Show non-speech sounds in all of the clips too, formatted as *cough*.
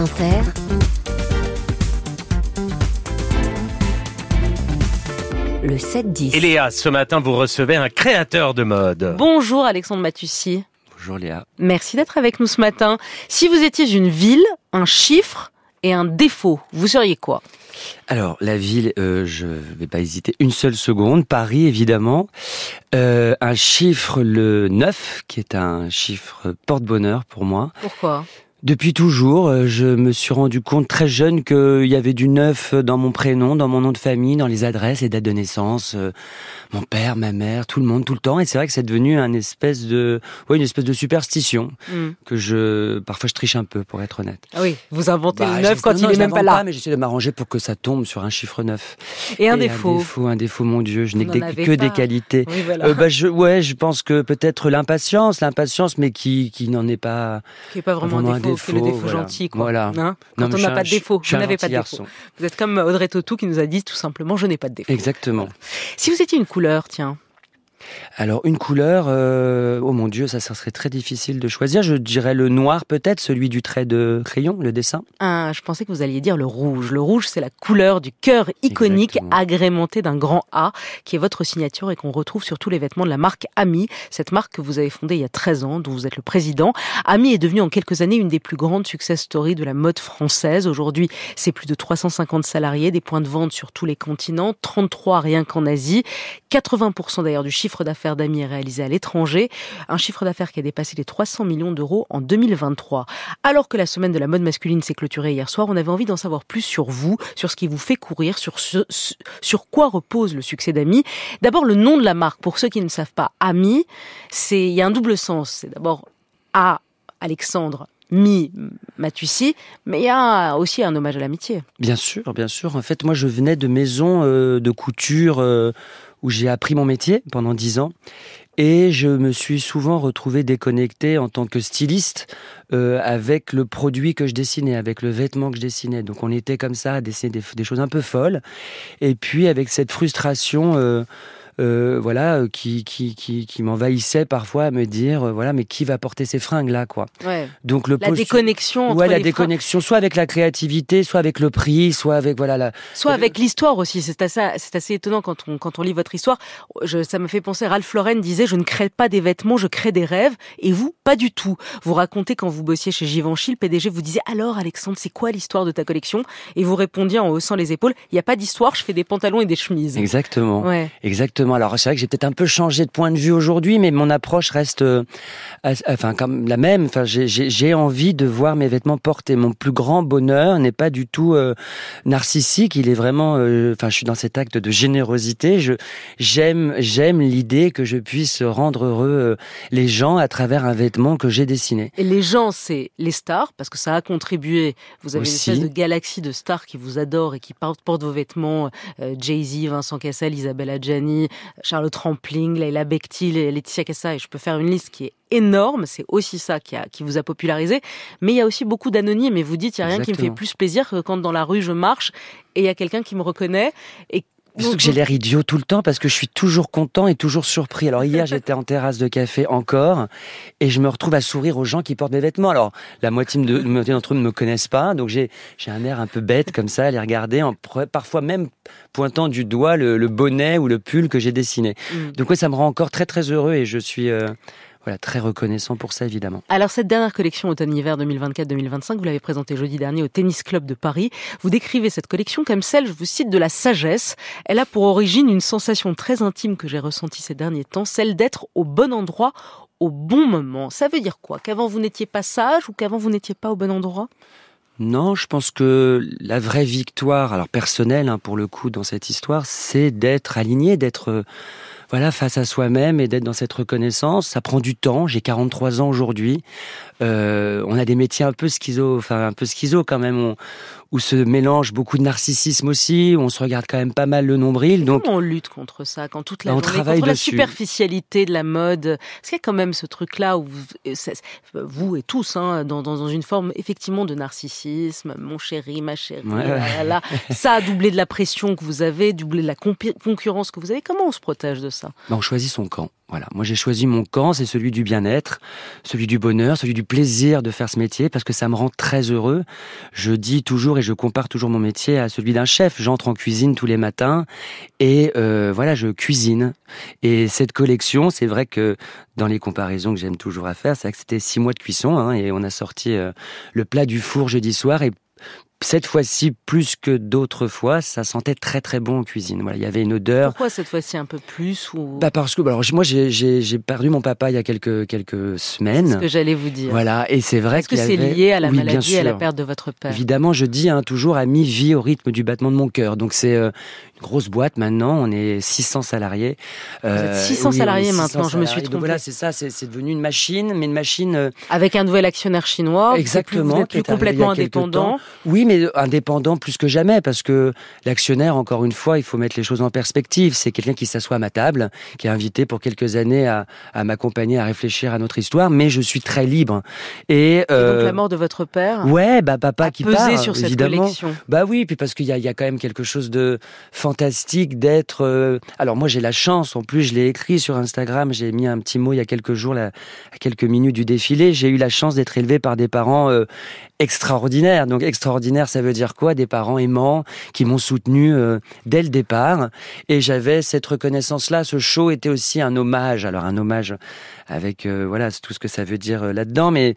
Inter. Le 7-10. Et Léa, ce matin, vous recevez un créateur de mode. Bonjour Alexandre Matussi. Bonjour Léa. Merci d'être avec nous ce matin. Si vous étiez une ville, un chiffre et un défaut, vous seriez quoi? Alors, la ville, euh, je vais pas hésiter une seule seconde. Paris, évidemment. Euh, un chiffre, le 9, qui est un chiffre porte-bonheur pour moi. Pourquoi? Depuis toujours, euh, je me suis rendu compte très jeune qu'il y avait du neuf dans mon prénom, dans mon nom de famille, dans les adresses et dates de naissance. euh, mon père, ma mère, tout le monde, tout le temps. Et c'est vrai que c'est devenu un espèce de, ouais, une espèce de superstition Hmm. que je, parfois je triche un peu, pour être honnête. Ah oui, vous inventez Bah, le neuf quand non, il non, est même pas là. mais j'essaie de m'arranger pour que ça tombe sur un chiffre neuf. Et un Et défaut. Un défaut, un défaut, mon Dieu, je n'ai que, pas. des qualités. Oui, voilà. Euh, bah, je, ouais, je pense que peut-être l'impatience, l'impatience, mais qui, qui n'en est pas. qui n'est pas vraiment, vraiment un un défaut, que le défaut, défaut voilà. gentil. Quoi. Voilà. Hein quand on n'a pas de défaut, vous n'avez pas de défaut. Vous êtes comme Audrey Tautou qui nous a dit tout simplement je n'ai pas de défaut. Exactement. Si vous étiez une couleur, tiens, Alors une couleur, euh, oh mon Dieu, ça, ça serait très difficile de choisir. Je dirais le noir peut-être, celui du trait de crayon, le dessin. un, je pensais que vous alliez dire le rouge. Le rouge, c'est la couleur du cœur iconique Exactement. agrémenté d'un grand A, qui est votre signature et qu'on retrouve sur tous les vêtements de la marque Ami, cette marque que vous avez fondée il y a 13 ans, dont vous êtes le président. Ami est devenue en quelques années une des plus grandes success stories de la mode française. Aujourd'hui, c'est plus de 350 salariés, des points de vente sur tous les continents, 33 rien qu'en Asie. 80% d'ailleurs du chiffre d'affaires d'Ami est réalisé à l'étranger, un chiffre d'affaires qui a dépassé les 300 millions d'euros en 2023. Alors que la semaine de la mode masculine s'est clôturée hier soir, on avait envie d'en savoir plus sur vous, sur ce qui vous fait courir, sur sur quoi repose le succès d'Ami. D'abord, le nom de la marque, pour ceux qui ne savent pas, Ami, c'est, il y a un double sens. C'est d'abord A, Alexandre, Mi, Matussi, mais il y a aussi un hommage à l'amitié. Bien sûr, bien sûr. En fait, moi, je venais de maisons euh, de couture euh, où j'ai appris mon métier pendant dix ans. Et je me suis souvent retrouvé déconnecté en tant que styliste euh, avec le produit que je dessinais, avec le vêtement que je dessinais. Donc on était comme ça à dessiner des, choses un peu folles. Et puis avec cette frustration, voilà, euh, qui qui qui, qui m'envahissait parfois à me dire, euh, voilà, mais qui va porter ces fringues là, quoi. Ouais. Donc le La déconnexion entre Ouais, la les déconnexion, soit avec la créativité, soit avec le prix, soit avec voilà la. soit avec l'histoire aussi. C'est assez, c'est assez étonnant quand on, quand on lit votre histoire. Je, ça me fait penser, Ralph Lauren disait, je ne crée pas des vêtements, je crée des rêves. Et vous, pas du tout. Vous racontez quand vous bossiez chez Givenchy, le PDG vous disait, alors Alexandre, c'est quoi l'histoire de ta collection? Et vous répondiez en haussant les épaules, il n'y a pas d'histoire, je fais des pantalons et des chemises. Exactement. Ouais. Exactement. Alors c'est vrai que j'ai peut-être un peu changé de point de vue aujourd'hui, mais mon approche reste, euh, enfin comme la même. Enfin, j'ai- envie de voir mes vêtements portés. Mon plus grand bonheur n'est pas du tout euh, narcissique. Il est vraiment, euh, enfin, je suis dans cet acte de générosité. Je j'aime j'aime l'idée que je puisse rendre heureux les gens à travers un vêtement que j'ai dessiné. Et les gens, c'est les stars, parce que ça a contribué. Vous avez Aussi. une espèce de galaxie de stars qui vous adorent et qui portent, portent vos vêtements. Jay-Z, Vincent Cassel, Isabelle Adjani, Charlotte Rampling, Leila Bekti, Laetitia Cassa, et je peux faire une liste qui est énorme. C'est aussi ça qui, a, qui vous a popularisé. Mais il y a aussi beaucoup d'anonymes. Et vous dites, il n'y a rien qui me fait plus plaisir que quand dans la rue je marche et il y a quelqu'un qui me reconnaît. Et Que j'ai l'air idiot tout le temps parce que je suis toujours content et toujours surpris. Alors hier *laughs* j'étais en terrasse de café encore et je me retrouve à sourire aux gens qui portent mes vêtements. Alors la moitié d'entre eux ne me connaissent pas, donc j'ai un air un peu bête comme ça à les regarder, en, parfois même pointant du doigt le, le bonnet ou le pull que j'ai dessiné. Mm. Donc ouais, ça me rend encore très très heureux et je suis euh, voilà très reconnaissant pour ça évidemment. Alors cette dernière collection automne-hiver 2024-2025, vous l'avez présentée jeudi dernier au Tennis Club de Paris. Vous décrivez cette collection comme celle, je vous cite, de la sagesse. Elle a pour origine une sensation très intime que j'ai ressentie ces derniers temps, celle d'être au bon endroit au bon moment. Ça veut dire quoi? Qu'avant vous n'étiez pas sage ou qu'avant vous n'étiez pas au bon endroit? Non, je pense que la vraie victoire, alors personnelle hein, pour le coup dans cette histoire, c'est d'être aligné, d'être voilà face à soi-même et d'être dans cette reconnaissance. Ça prend du temps. J'ai 43 ans aujourd'hui. Euh, on a des métiers un peu schizo, enfin un peu schizo quand même, où se mélange beaucoup de narcissisme aussi. Où on se regarde quand même pas mal le nombril. Donc on lutte contre ça quand toute la On journée, travaille contre la superficialité de la mode? Est-ce qu'il y a quand même ce truc-là où vous, euh, vous et tous, hein, dans, une forme effectivement de narcissisme, mon chéri, ma chérie, Ouais. là, là, là. ça a doublé de la pression que vous avez, doublé de la concurrence que vous avez. Comment on se protège de ça? Bah, on choisit son camp. Voilà, moi j'ai choisi mon camp, c'est celui du bien-être, celui du bonheur, celui du plaisir de faire ce métier parce que ça me rend très heureux. Je dis toujours et je compare toujours mon métier à celui d'un chef. J'entre en cuisine tous les matins et euh, voilà, je cuisine. Et cette collection, c'est vrai que dans les comparaisons que j'aime toujours à faire, c'est que c'était six mois de cuisson hein, et on a sorti euh, le plat du four jeudi soir et cette fois-ci, plus que d'autres fois, ça sentait très très bon en cuisine. Voilà, il y avait une odeur. Pourquoi cette fois-ci un peu plus ou... Bah parce que alors moi j'ai perdu mon papa il y a quelques quelques semaines. C'est ce que j'allais vous dire. Voilà, et c'est vrai Est-ce que c'est lié à la oui, maladie, à la perte de votre père? Évidemment, je dis hein, toujours à mi-vie au rythme du battement de mon cœur. Donc c'est euh, une grosse boîte maintenant. On est 600 salariés. Vous êtes 600 oui, salariés on est 600 maintenant. Je me suis trompée. voilà, c'est ça. C'est devenu une machine, mais une machine. euh, Avec un nouvel actionnaire chinois. Exactement, Vous êtes qui plus, est complètement indépendant. Oui, mais indépendant plus que jamais, parce que l'actionnaire, encore une fois, il faut mettre les choses en perspective. C'est quelqu'un qui s'assoit à ma table, qui est invité pour quelques années à, à m'accompagner, à réfléchir à notre histoire, mais je suis très libre. Et, Et donc euh, la mort de votre père ouais, bah papa a qui pesé part, sur cette évidemment. collection. Bah oui, puis parce qu'il y a, il y a quand même quelque chose de fantastique d'être. euh, Alors moi j'ai la chance, en plus je l'ai écrit sur Instagram, j'ai mis un petit mot il y a quelques jours, là, à quelques minutes du défilé. J'ai eu la chance d'être élevé par des parents euh, extraordinaires. Donc ça veut dire quoi? Des parents aimants qui m'ont soutenu euh, dès le départ. Et j'avais cette reconnaissance-là. Ce show était aussi un hommage. Alors un hommage avec euh, voilà tout ce que ça veut dire euh, là-dedans, mais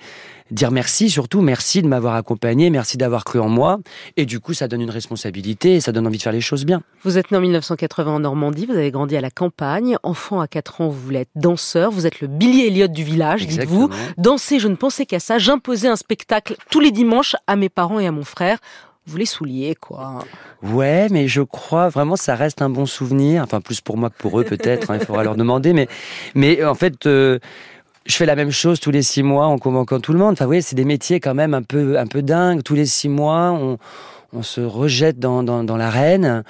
dire merci surtout, merci de m'avoir accompagné, merci d'avoir cru en moi. Et du coup, ça donne une responsabilité et ça donne envie de faire les choses bien. Vous êtes né en 1980 en Normandie, vous avez grandi à la campagne. Enfant à 4 ans, vous voulez être danseur, vous êtes le Billy Elliot du village, dites-vous. Danser, je ne pensais qu'à ça. J'imposais un spectacle tous les dimanches à mes parents et à mon frère. Vous les souliez, quoi. Ouais, mais je crois vraiment ça reste un bon souvenir. Enfin, plus pour moi que pour eux peut-être. hein, il faudra leur demander. Mais, mais en fait, euh, je fais la même chose tous les six mois en convoquant tout le monde. Enfin, vous voyez, c'est des métiers quand même un peu, un peu dingues. Tous les six mois, on, se rejette dans, dans l'arène.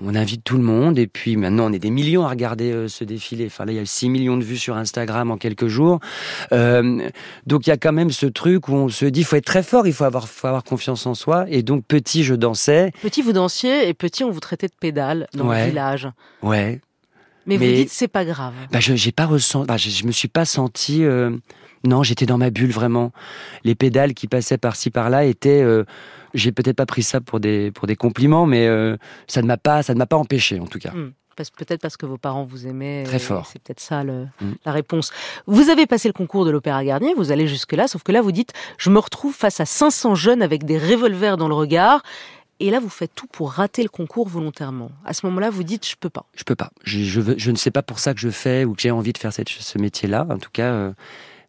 On invite tout le monde et puis maintenant on est des millions à regarder euh, ce défilé. Enfin là il y a 6 millions de vues sur Instagram en quelques jours. Euh, donc il y a quand même ce truc où on se dit faut être très fort, il faut avoir, faut avoir confiance en soi. Et donc petit je dansais. Petit, vous dansiez et petit, on vous traitait de pédale dans Ouais. le village. Ouais. Mais, vous dites, c'est pas grave. Bah je j'ai pas ressenti, bah, je, je me suis pas senti. euh, non, j'étais dans ma bulle vraiment. Les pédales qui passaient par-ci par-là étaient. J'ai peut-être pas pris ça pour des pour des compliments, mais euh, ça ne m'a pas ça ne m'a pas empêché en tout cas. Parce- Peut-être parce que vos parents vous aimaient. Très fort. C'est peut-être ça le- Mm. la réponse. Vous avez passé le concours de l'Opéra Garnier, vous allez jusque-là, sauf que là, vous dites Je me retrouve face à 500 jeunes avec des revolvers dans le regard. Et là, vous faites tout pour rater le concours volontairement. À ce moment-là, vous dites Je peux pas. Je peux pas. Je, je, veux- je ne sais pas pour ça que je fais ou que j'ai envie de faire cette, ce métier-là. En tout cas, euh,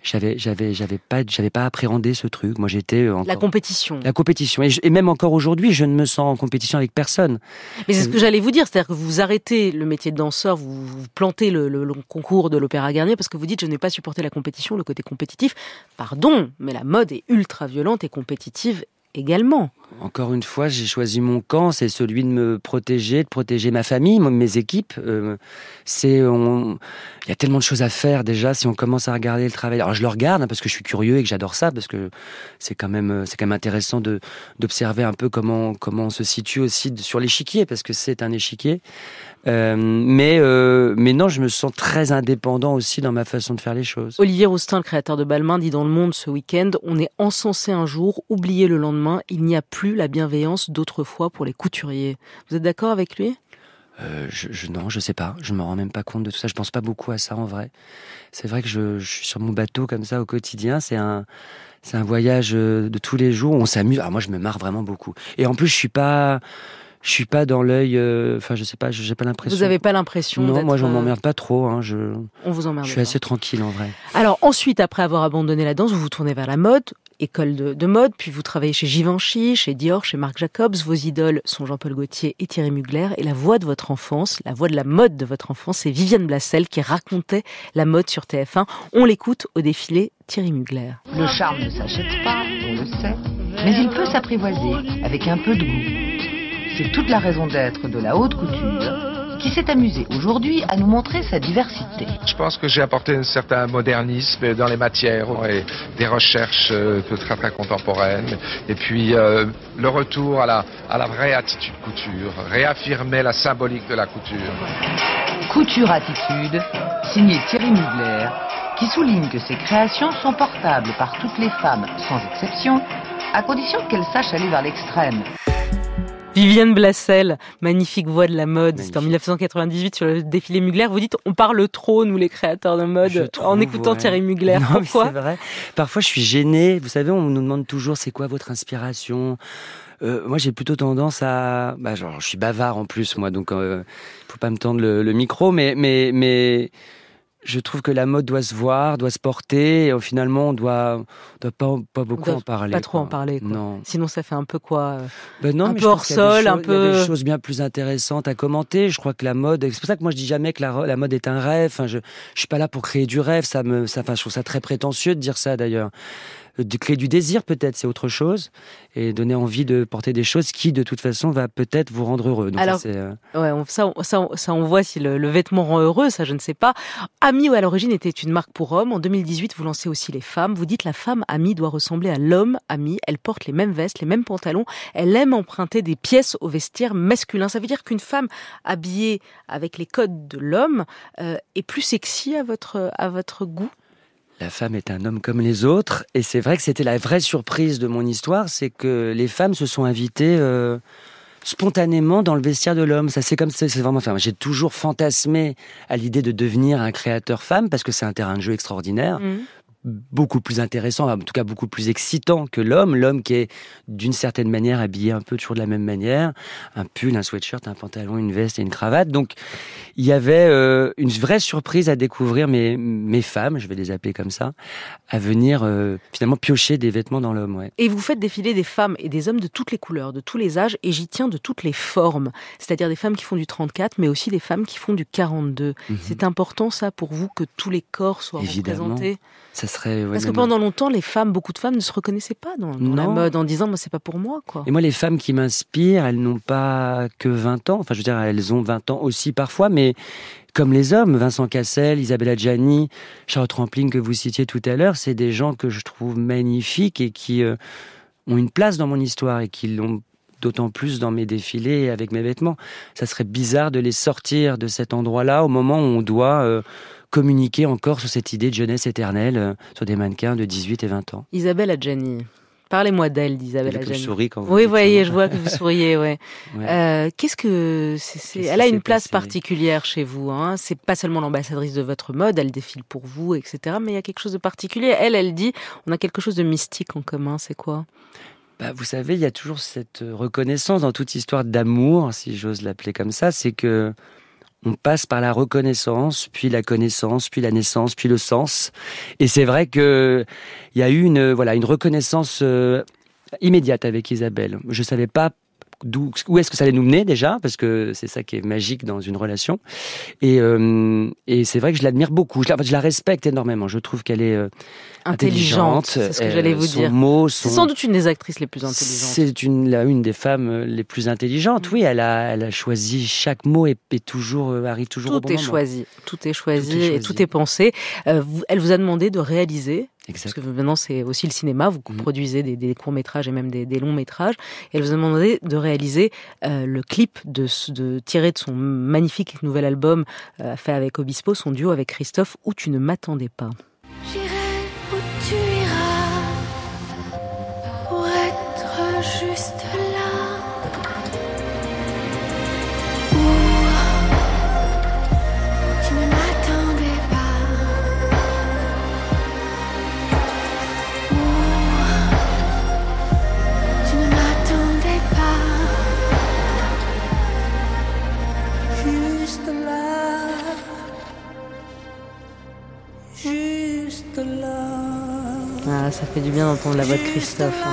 j'avais j'avais j'avais pas j'avais pas appréhendé ce truc. Moi, j'étais euh, encore La compétition. la compétition. Et, je- et même encore aujourd'hui, je ne me sens en compétition avec personne. Mais c'est ce que j'allais vous dire, c'est-à-dire que vous arrêtez le métier de danseur, vous, vous plantez le, le- le concours de l'Opéra Garnier parce que vous dites je n'ai pas supporté la compétition, le côté compétitif. Pardon, mais la mode est ultra violente et compétitive également. Encore une fois, j'ai choisi mon camp, c'est celui de me protéger, de protéger ma famille, mes équipes. Euh, c'est, il y a tellement de choses à faire déjà. Si on commence à regarder le travail, alors je le regarde hein, parce que je suis curieux et que j'adore ça, parce que c'est quand même, euh, c'est quand même intéressant de d'observer un peu comment comment on se situe aussi sur l'échiquier, parce que c'est un échiquier. Euh, mais mais non, je me sens très indépendant aussi dans ma façon de faire les choses. Olivier Roustin, le créateur de Balmain, dit dans Le Monde ce week-end On est encensé un jour, oublié le lendemain, il n'y a plus la bienveillance d'autrefois pour les couturiers. Vous êtes d'accord avec lui? Euh, je, je, non, je sais pas. Je me rends même pas compte de tout ça. Je pense pas beaucoup à ça en vrai. C'est vrai que je, je suis sur mon bateau comme ça au quotidien. C'est un, c'est un voyage euh, de tous les jours. On s'amuse. Ah, moi, je me marre vraiment beaucoup. Et en plus, je suis pas, je suis pas dans l'œil. euh, Enfin, je sais pas. J'ai pas l'impression. Vous n'avez pas l'impression Non, moi, je euh, m'emmerde pas trop. Hein. Je, On vous emmerde je suis pas. assez tranquille en vrai. Alors ensuite, après avoir abandonné la danse, vous vous tournez vers la mode, école de, de mode, puis vous travaillez chez Givenchy, chez Dior, chez Marc Jacobs. Vos idoles sont Jean-Paul Gaultier et Thierry Mugler. Et la voix de votre enfance, la voix de la mode de votre enfance, c'est Viviane Blassel qui racontait la mode sur TF1. On l'écoute au défilé Thierry Mugler. Le charme ne s'achète pas, on le sait, mais il peut s'apprivoiser avec un peu de goût. C'est toute la raison d'être de la haute couture qui s'est amusé aujourd'hui à nous montrer sa diversité. Je pense que j'ai apporté un certain modernisme dans les matières et des recherches euh, très très contemporaines. Et puis euh, le retour à la, à la vraie attitude couture, réaffirmer la symbolique de la couture. Couture Attitude, signé Thierry Mugler, qui souligne que ses créations sont portables par toutes les femmes, sans exception, à condition qu'elles sachent aller vers l'extrême. Viviane Blassel, magnifique voix de la mode. C'était en 1998 sur le défilé Mugler. Vous dites, on parle trop, nous les créateurs de mode, trouve, en écoutant ouais. Thierry Mugler. Non, Pourquoi? vrai. Parfois, je suis gêné. Vous savez, on nous demande toujours c'est quoi votre inspiration? Euh, moi, j'ai plutôt tendance à, bah, genre, je suis bavard en plus, moi, donc euh, faut pas me tendre le, le micro, mais mais mais je trouve que la mode doit se voir, doit se porter. Et finalement, on doit, on doit pas pas beaucoup en parler. Pas trop quoi. en parler. Quoi. Non. Sinon, ça fait un peu quoi euh, Ben non, Un mais peu hors sol, un choses- Il y a peu- des choses bien plus intéressantes à commenter. Je crois que la mode, c'est pour ça que moi je dis jamais que la, la mode est un rêve. Enfin, je, je suis pas là pour créer du rêve. Ça me, ça, enfin, je trouve ça très prétentieux de dire ça d'ailleurs. De créer du désir peut-être, c'est autre chose, et donner envie de porter des choses qui, de toute façon, va peut-être vous rendre heureux. Donc, Alors, euh, Ouais, on- ça, on- ça, on- ça, on voit si le, le vêtement rend heureux, ça, je ne sais pas. Ami, à l'origine, était une marque pour hommes. En 2018, vous lancez aussi les femmes. Vous dites la femme Ami doit ressembler à l'homme Ami. Elle porte les mêmes vestes, les mêmes pantalons. Elle aime emprunter des pièces au vestiaire masculin. Ça veut dire qu'une femme habillée avec les codes de l'homme euh, est plus sexy à votre, à votre goût? La femme est un homme comme les autres, et c'est vrai que c'était la vraie surprise de mon histoire, c'est que les femmes se sont invitées euh, spontanément dans le vestiaire de l'homme. Ça, c'est comme ça, c'est vraiment. Enfin, j'ai toujours fantasmé à l'idée de devenir un créateur femme parce que c'est un terrain de jeu extraordinaire, beaucoup plus intéressant, en tout cas beaucoup plus excitant que l'homme. L'homme qui est d'une certaine manière habillé un peu toujours de la même manière, un pull, un sweatshirt, un pantalon, une veste et une cravate. Donc il y avait euh, une vraie surprise à découvrir mes, mes femmes, je vais les appeler comme ça, à venir euh, finalement piocher des vêtements dans l'homme. Ouais. Et vous faites défiler des femmes et des hommes de toutes les couleurs, de tous les âges, et j'y tiens de toutes les formes. C'est-à-dire des femmes qui font du 34, mais aussi des femmes qui font du 42. Mhm. C'est important ça pour vous que tous les corps soient Évidemment. représentés Ça serait. ouais, Parce que pendant longtemps, les femmes, beaucoup de femmes ne se reconnaissaient pas dans, dans la mode en disant moi c'est pas pour moi quoi. Et moi, les femmes qui m'inspirent, elles n'ont pas que 20 ans. Enfin, je veux dire, elles ont 20 ans aussi parfois, mais comme les hommes, Vincent Cassel, Isabella Gianni, Charlotte Rampling que vous citiez tout à l'heure, c'est des gens que je trouve magnifiques et qui euh, ont une place dans mon histoire et qui l'ont d'autant plus dans mes défilés et avec mes vêtements. Ça serait bizarre de les sortir de cet endroit-là au moment où on doit euh, communiquer encore sur cette idée de jeunesse éternelle euh, sur des mannequins de 18 et 20 ans. Isabelle Adjani. Parlez-moi d'elle, d'Isabelle que je Adjani. souris quand vous Oui, voyez, je vois que vous souriez, ouais. *laughs* Ouais. Euh, Qu'est-ce que c'est Elle a une place passé particulière chez vous. Hein. C'est pas seulement l'ambassadrice de votre mode, elle défile pour vous, etc. Mais il y a quelque chose de particulier. Elle, elle dit, on a quelque chose de mystique en commun. C'est quoi? Bah, vous savez, il y a toujours cette euh, reconnaissance dans toute histoire d'amour, si j'ose l'appeler comme ça, c'est que on passe par la reconnaissance, puis la connaissance, puis la naissance, puis le sens. Et c'est vrai que il y a eu une voilà une reconnaissance euh, immédiate avec Isabelle. Je savais pas d'où où est-ce que ça allait nous mener déjà parce que c'est ça qui est magique dans une relation et euh, et c'est vrai que je l'admire beaucoup je la, je la respecte énormément je trouve qu'elle est euh, Intelligente, intelligente c'est ce que j'allais vous son dire. mot, C'est sans doute une des actrices les plus intelligentes. c'est une, la, une des femmes euh, les plus intelligentes. Oui, elle a, elle a choisi chaque mot et, et toujours arrive toujours au bon est moment. choisi, tout est choisi Tout est et choisi. tout est pensé. Euh, elle vous a demandé de réaliser Exact. Parce que maintenant, c'est aussi le cinéma. Vous Mhm. produisez des, des courts-métrages et même des, des longs-métrages. Et elle vous a demandé de réaliser euh, le clip de, de tiré de son magnifique nouvel album euh, fait avec Obispo, son duo avec Christophe, où tu ne m'attendais pas. Du bien d'entendre la voix de Christophe.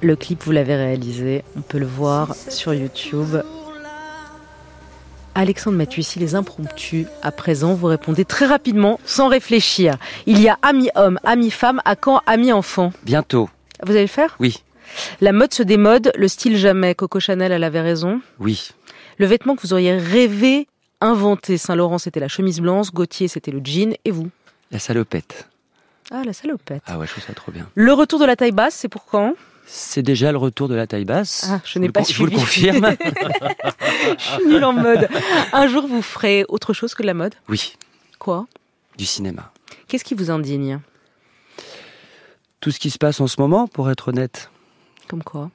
Le clip, vous l'avez réalisé. On peut le voir sur YouTube. Alexandre Matuissi, les impromptus. À présent, vous répondez très rapidement, sans réfléchir. Il y a ami homme, ami femme, à quand ami enfant? Bientôt, Vous allez le faire? Oui. La mode se démode, le style jamais. Coco Chanel, elle avait raison. Oui. Le vêtement que vous auriez rêvé inventer, Saint-Laurent, c'était la chemise blanche, Gauthier, c'était le jean, et vous? La salopette. Ah, la salopette. Ah ouais, je trouve ça trop bien. Le retour de la taille basse, c'est pour quand? C'est déjà le retour de la taille basse. Ah, je n'ai pas con- Je vous le suivi. confirme. *laughs* *laughs* Je suis nulle en mode. Un jour, vous ferez autre chose que de la mode? Oui, Quoi? Du cinéma. Qu'est-ce qui vous indigne? Tout ce qui se passe en ce moment, pour être honnête, Comme quoi?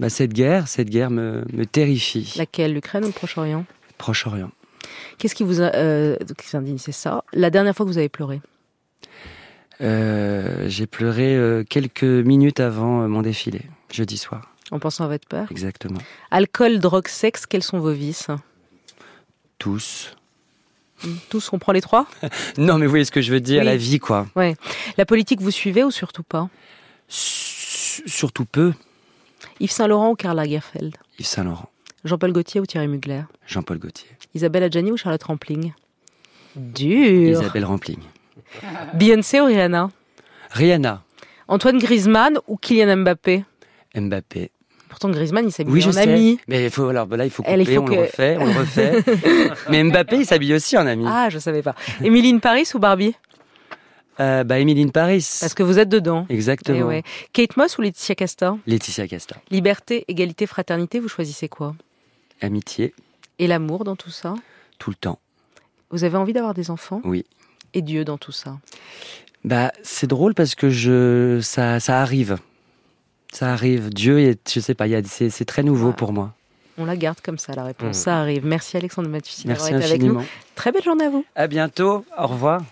Bah, cette guerre, cette guerre me, me terrifie. Laquelle? L'Ukraine ou le Proche-Orient? Proche-Orient. Qu'est-ce qui vous, a- euh, indigne C'est ça. La dernière fois que vous avez pleuré Euh, J'ai pleuré euh, quelques minutes avant euh, mon défilé, jeudi soir. en pensant à votre père Exactement. Alcool, drogue, sexe, quels sont vos vices? Tous. Tous, on prend les trois? *laughs* Non, mais vous voyez ce que je veux dire, Oui. la vie, quoi. La politique, vous suivez ou surtout pas? S- Surtout peu. Yves Saint-Laurent ou Karl Lagerfeld? Yves Saint-Laurent, Jean-Paul Gaultier ou Thierry Mugler Jean-Paul Gaultier, Isabelle Adjani ou Charlotte Rampling Dur Isabelle Rampling, Beyoncé ou Rihanna Rihanna, Antoine Griezmann ou Kylian Mbappé Mbappé. Pourtant, Griezmann, il s'habille Oui, je en sais. ami. Mais il faut, alors, là, il faut couper, Elle, il faut on que- le refait, on le refait. *laughs* mais Mbappé, il s'habille aussi en ami. Ah, je savais pas. Émiline Paris ou Barbie Euh, bah, Émiline Paris. Parce que vous êtes dedans. Exactement. Eh ouais. Kate Moss ou Laetitia Casta Laetitia Casta. Liberté, égalité, fraternité, vous choisissez quoi? Amitié, Et l'amour dans tout ça? Tout le temps. Vous avez envie d'avoir des enfants? Oui. Et Dieu dans tout ça? Bah, c'est drôle parce que je, ça, ça arrive. Ça arrive. Dieu, est, je sais pas, il y a- c'est, c'est très nouveau pour moi. On la garde comme ça, la réponse. Mm. Ça arrive. Merci Alexandre Matucci d'avoir été avec nous. Très belle journée à vous. À bientôt. Au revoir.